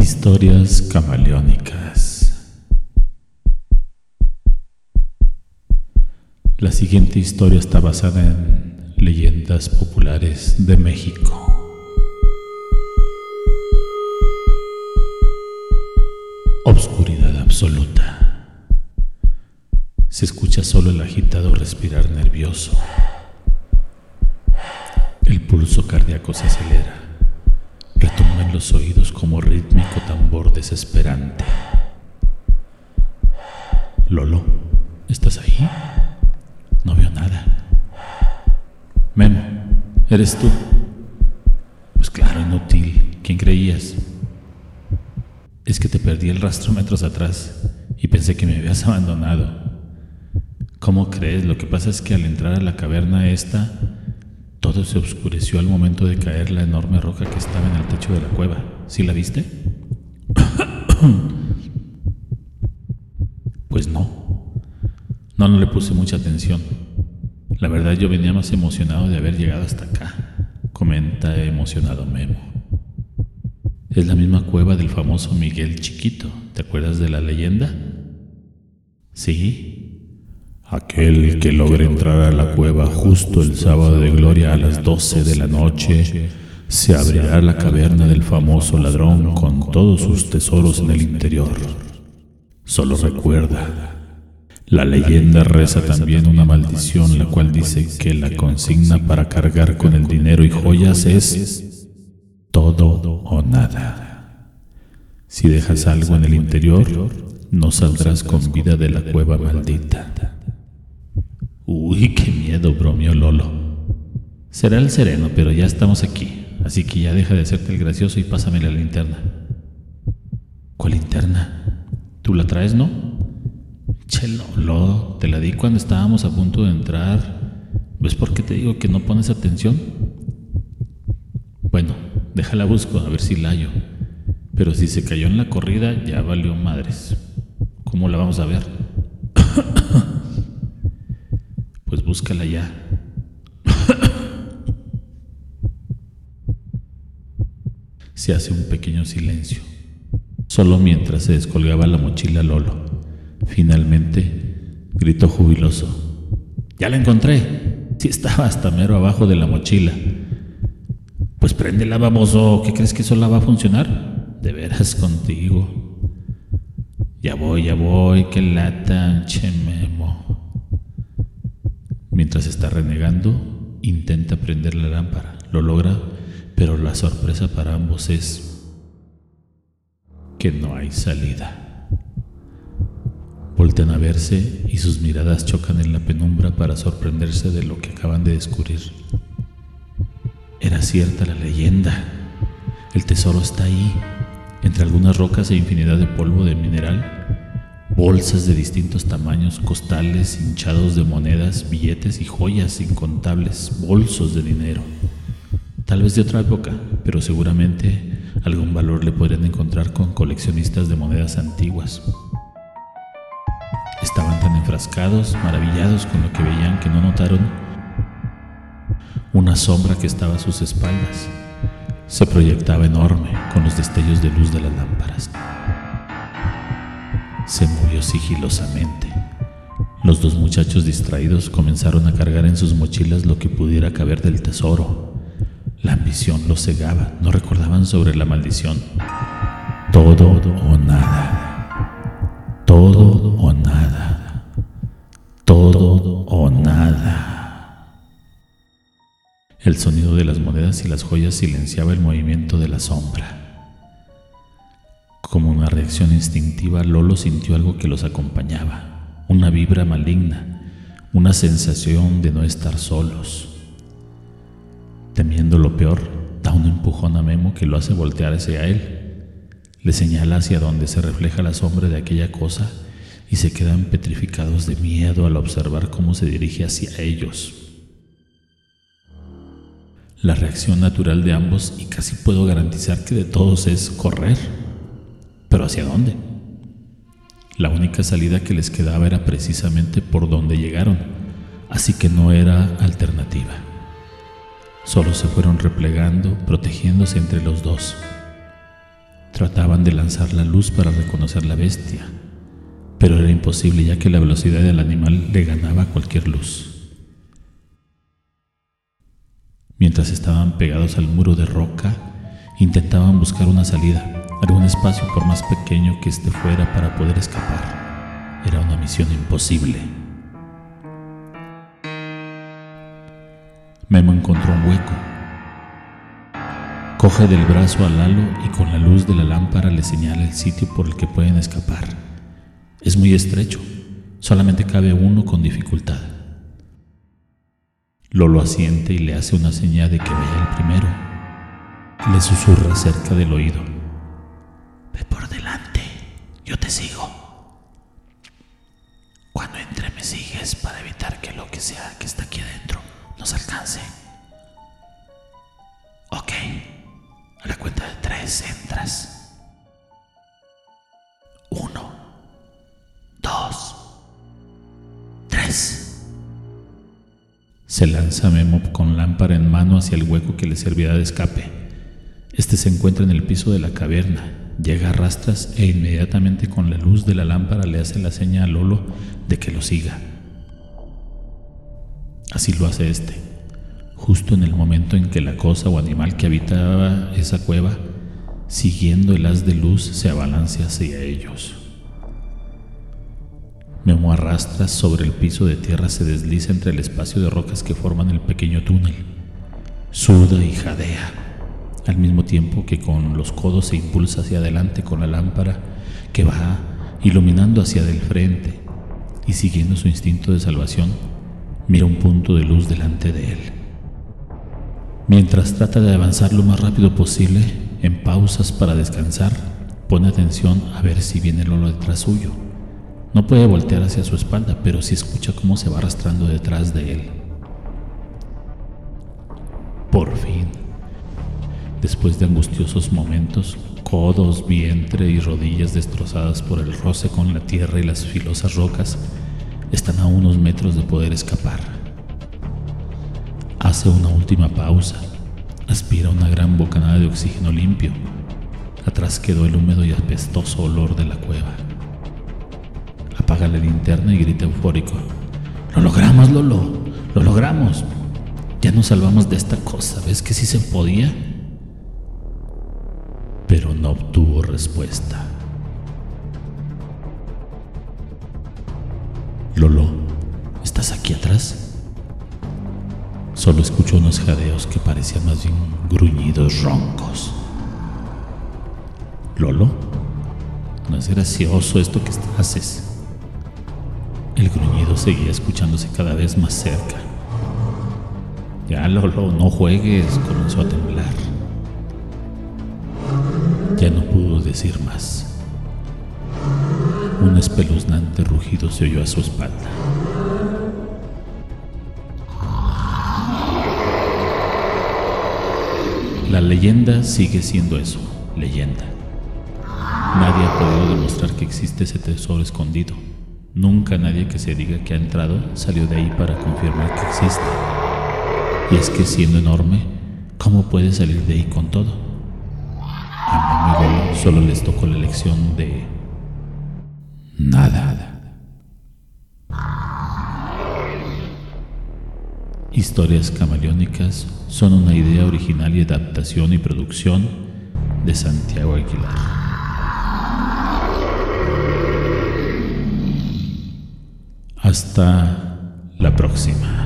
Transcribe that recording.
Historias camaleónicas. La siguiente historia está basada en leyendas populares de México. Obscuridad absoluta. Se escucha solo el agitado respirar nervioso. El pulso cardíaco se acelera los oídos como rítmico tambor desesperante. Lolo, ¿estás ahí? No veo nada. Memo, ¿eres tú? Pues claro, inútil. ¿Quién creías? Es que te perdí el rastro metros atrás y pensé que me habías abandonado. ¿Cómo crees? Lo que pasa es que al entrar a la caverna esta, todo se oscureció al momento de caer la enorme roca que estaba en el techo de la cueva. ¿Sí la viste? pues no. No, no le puse mucha atención. La verdad yo venía más emocionado de haber llegado hasta acá, comenta emocionado Memo. Es la misma cueva del famoso Miguel Chiquito. ¿Te acuerdas de la leyenda? Sí, Aquel que logre entrar a la cueva justo el sábado de gloria a las doce de la noche, se abrirá la caverna del famoso ladrón con todos sus tesoros en el interior. Solo recuerda, la leyenda reza también una maldición la cual dice que la consigna para cargar con el dinero y joyas es todo o nada. Si dejas algo en el interior, no saldrás con vida de la cueva maldita. Uy, qué miedo, bromeó Lolo. Será el sereno, pero ya estamos aquí, así que ya deja de hacerte el gracioso y pásame la linterna. ¿Cuál linterna? ¿Tú la traes, no? Che, Lolo, te la di cuando estábamos a punto de entrar. ¿Ves por qué te digo que no pones atención? Bueno, déjala busco, a ver si la hallo. Pero si se cayó en la corrida, ya valió madres. ¿Cómo la vamos a ver? Pues búscala ya. se hace un pequeño silencio, solo mientras se descolgaba la mochila Lolo. Finalmente, gritó jubiloso. ¡Ya la encontré! Sí estaba hasta mero abajo de la mochila. Pues préndela, baboso. ¿Qué crees que sola va a funcionar? De veras contigo. Ya voy, ya voy, qué lata, che memo. Mientras está renegando, intenta prender la lámpara. Lo logra, pero la sorpresa para ambos es que no hay salida. Voltean a verse y sus miradas chocan en la penumbra para sorprenderse de lo que acaban de descubrir. Era cierta la leyenda. El tesoro está ahí, entre algunas rocas e infinidad de polvo de mineral bolsas de distintos tamaños, costales hinchados de monedas, billetes y joyas incontables, bolsos de dinero. Tal vez de otra época, pero seguramente algún valor le podrían encontrar con coleccionistas de monedas antiguas. Estaban tan enfrascados, maravillados con lo que veían que no notaron una sombra que estaba a sus espaldas. Se proyectaba enorme con los destellos de luz de las lámparas sigilosamente. Los dos muchachos distraídos comenzaron a cargar en sus mochilas lo que pudiera caber del tesoro. La ambición los cegaba, no recordaban sobre la maldición. Todo o nada. Todo o nada. Todo o nada. El sonido de las monedas y las joyas silenciaba el movimiento de la sombra. Como una reacción instintiva, Lolo sintió algo que los acompañaba, una vibra maligna, una sensación de no estar solos. Temiendo lo peor, da un empujón a Memo que lo hace voltear hacia él. Le señala hacia donde se refleja la sombra de aquella cosa y se quedan petrificados de miedo al observar cómo se dirige hacia ellos. La reacción natural de ambos, y casi puedo garantizar que de todos, es correr. ¿Pero hacia dónde? La única salida que les quedaba era precisamente por donde llegaron, así que no era alternativa. Solo se fueron replegando, protegiéndose entre los dos. Trataban de lanzar la luz para reconocer la bestia, pero era imposible ya que la velocidad del animal le ganaba cualquier luz. Mientras estaban pegados al muro de roca, intentaban buscar una salida, algún espacio por más pequeño que esté fuera para poder escapar. Era una misión imposible. Memo encontró un hueco Coge del brazo a Lalo y con la luz de la lámpara le señala el sitio por el que pueden escapar. Es muy estrecho, solamente cabe uno con dificultad. Lolo asiente y le hace una señal de que vaya el primero. Le susurra cerca del oído. Ve por delante, yo te sigo. Cuando entre me sigues para evitar que lo que sea que está aquí adentro nos alcance. Ok. A la cuenta de tres entras. Uno, dos, tres. Se lanza Memo con lámpara en mano hacia el hueco que le servirá de escape. Este se encuentra en el piso de la caverna. Llega a rastras e inmediatamente con la luz de la lámpara le hace la seña a Lolo de que lo siga. Así lo hace este justo en el momento en que la cosa o animal que habitaba esa cueva, siguiendo el haz de luz, se abalancia hacia ellos. Memo arrastra sobre el piso de tierra, se desliza entre el espacio de rocas que forman el pequeño túnel. Suda y jadea, al mismo tiempo que con los codos se impulsa hacia adelante con la lámpara que va iluminando hacia del frente y siguiendo su instinto de salvación, mira un punto de luz delante de él. Mientras trata de avanzar lo más rápido posible, en pausas para descansar, pone atención a ver si viene Lolo detrás suyo. No puede voltear hacia su espalda, pero sí escucha cómo se va arrastrando detrás de él. Por fin, después de angustiosos momentos, codos, vientre y rodillas destrozadas por el roce con la tierra y las filosas rocas, están a unos metros de poder escapar. Hace una última pausa. Aspira una gran bocanada de oxígeno limpio. Atrás quedó el húmedo y apestoso olor de la cueva. Apaga la linterna y grita eufórico. Lo logramos, Lolo. Lo logramos. Ya nos salvamos de esta cosa. ¿Ves que sí se podía? Pero no obtuvo respuesta. Lolo, ¿estás aquí atrás? Solo escuchó unos jadeos que parecían más bien gruñidos roncos. Lolo, no es gracioso esto que haces. El gruñido seguía escuchándose cada vez más cerca. Ya, Lolo, no juegues, comenzó a temblar. Decir más. Un espeluznante rugido se oyó a su espalda. La leyenda sigue siendo eso, leyenda. Nadie ha podido demostrar que existe ese tesoro escondido. Nunca nadie que se diga que ha entrado salió de ahí para confirmar que existe. Y es que siendo enorme, ¿cómo puede salir de ahí con todo? Solo les tocó la lección de nada. Historias camaleónicas son una idea original y adaptación y producción de Santiago Aguilar. Hasta la próxima.